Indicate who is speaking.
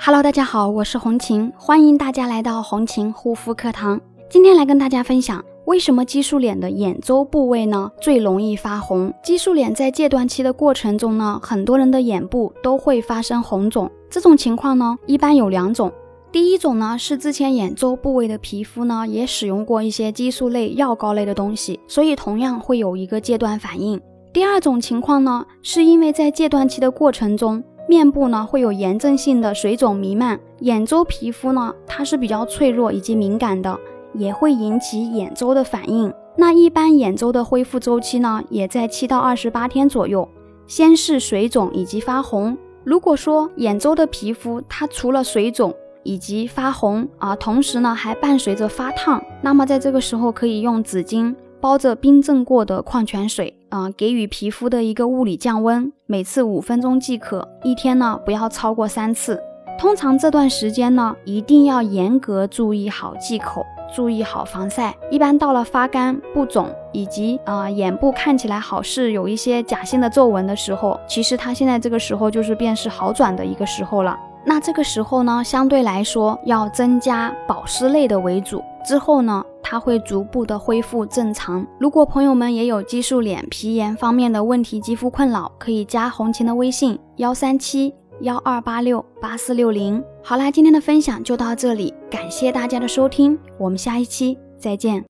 Speaker 1: Hello，大家好，我是红琴，欢迎大家来到红琴护肤课堂。今天来跟大家分享，为什么激素脸的眼周部位呢最容易发红？激素脸在戒断期的过程中呢，很多人的眼部都会发生红肿。这种情况呢，一般有两种。第一种呢，是之前眼周部位的皮肤呢，也使用过一些激素类药膏类的东西，所以同样会有一个戒断反应。第二种情况呢，是因为在戒断期的过程中。面部呢会有炎症性的水肿弥漫，眼周皮肤呢它是比较脆弱以及敏感的，也会引起眼周的反应。那一般眼周的恢复周期呢也在七到二十八天左右，先是水肿以及发红。如果说眼周的皮肤它除了水肿以及发红啊，同时呢还伴随着发烫，那么在这个时候可以用纸巾。包着冰镇过的矿泉水啊，给予皮肤的一个物理降温，每次五分钟即可，一天呢不要超过三次。通常这段时间呢，一定要严格注意好忌口，注意好防晒。一般到了发干、不肿以及啊眼部看起来好似有一些假性的皱纹的时候，其实它现在这个时候就是便是好转的一个时候了。那这个时候呢，相对来说要增加保湿类的为主。之后呢，它会逐步的恢复正常。如果朋友们也有激素脸、皮炎方面的问题、肌肤困扰，可以加红琴的微信：幺三七幺二八六八四六零。好啦，今天的分享就到这里，感谢大家的收听，我们下一期再见。